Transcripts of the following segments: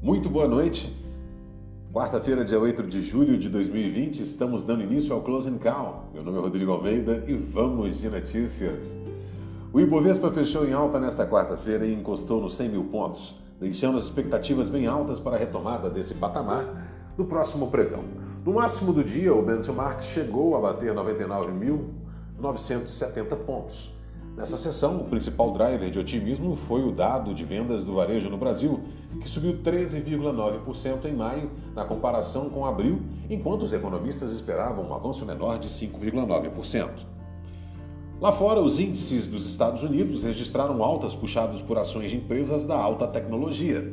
Muito boa noite. Quarta-feira, dia 8 de julho de 2020, estamos dando início ao Closing Call. Meu nome é Rodrigo Almeida e vamos de notícias. O Ibovespa fechou em alta nesta quarta-feira e encostou nos 100 mil pontos, deixando as expectativas bem altas para a retomada desse patamar no próximo pregão. No máximo do dia, o benchmark chegou a bater 99.970 pontos Nessa sessão, o principal driver de otimismo foi o dado de vendas do varejo no Brasil, que subiu 13,9% em maio na comparação com abril, enquanto os economistas esperavam um avanço menor de 5,9%. Lá fora, os índices dos Estados Unidos registraram altas puxados por ações de empresas da alta tecnologia.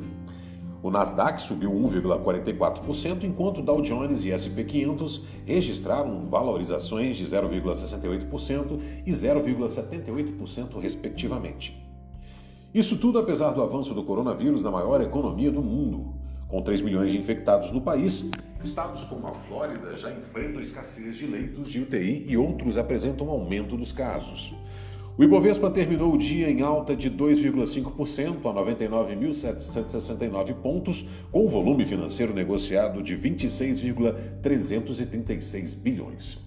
O Nasdaq subiu 1,44%, enquanto Dow Jones e S&P 500 registraram valorizações de 0,68% e 0,78%, respectivamente. Isso tudo apesar do avanço do coronavírus na maior economia do mundo. Com 3 milhões de infectados no país, estados como a Flórida já enfrentam escassez de leitos de UTI e outros apresentam aumento dos casos. O Ibovespa terminou o dia em alta de 2,5% a 99.769 pontos, com o volume financeiro negociado de 26,336 bilhões.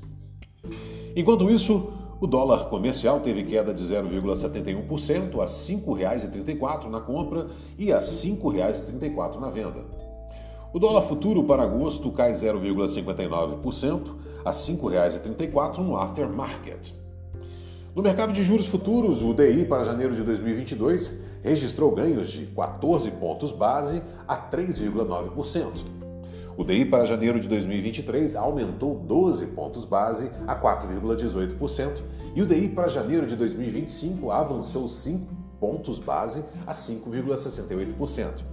Enquanto isso, o dólar comercial teve queda de 0,71% a R$ 5,34 na compra e a R$ 5,34 na venda. O dólar futuro para agosto cai 0,59% a R$ 5,34 no aftermarket. No mercado de juros futuros, o DI para janeiro de 2022 registrou ganhos de 14 pontos base a 3,9%. O DI para janeiro de 2023 aumentou 12 pontos base a 4,18% e o DI para janeiro de 2025 avançou 5 pontos base a 5,68%.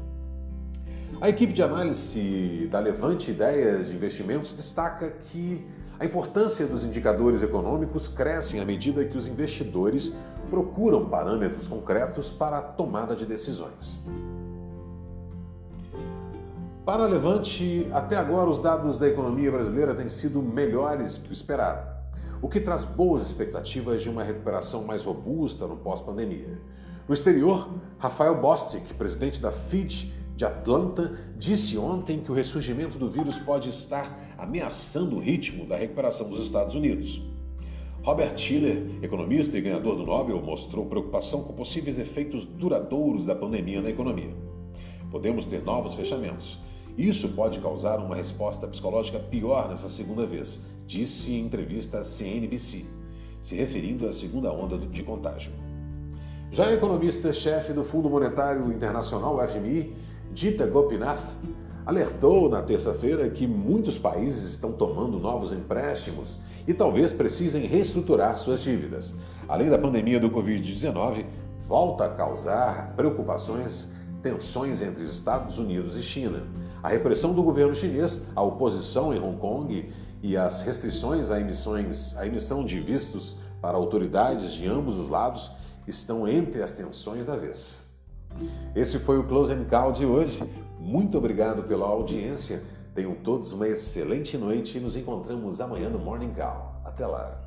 A equipe de análise da Levante Ideias de Investimentos destaca que a importância dos indicadores econômicos cresce à medida que os investidores procuram parâmetros concretos para a tomada de decisões. Para Levante, até agora os dados da economia brasileira têm sido melhores que o esperado, o que traz boas expectativas de uma recuperação mais robusta no pós-pandemia. No exterior, Rafael Bostic, presidente da FIT, de Atlanta disse ontem que o ressurgimento do vírus pode estar ameaçando o ritmo da recuperação dos Estados Unidos. Robert Schiller, economista e ganhador do Nobel, mostrou preocupação com possíveis efeitos duradouros da pandemia na economia. Podemos ter novos fechamentos. Isso pode causar uma resposta psicológica pior nessa segunda vez, disse em entrevista à CNBC, se referindo à segunda onda de contágio. Já a economista-chefe do Fundo Monetário Internacional, FMI, Dita Gopinath alertou na terça-feira que muitos países estão tomando novos empréstimos e talvez precisem reestruturar suas dívidas. Além da pandemia do Covid-19, volta a causar preocupações, tensões entre os Estados Unidos e China. A repressão do governo chinês, a oposição em Hong Kong e as restrições emissões, a emissão de vistos para autoridades de ambos os lados estão entre as tensões da vez. Esse foi o Close Call de hoje. Muito obrigado pela audiência. Tenham todos uma excelente noite e nos encontramos amanhã no Morning Call. Até lá.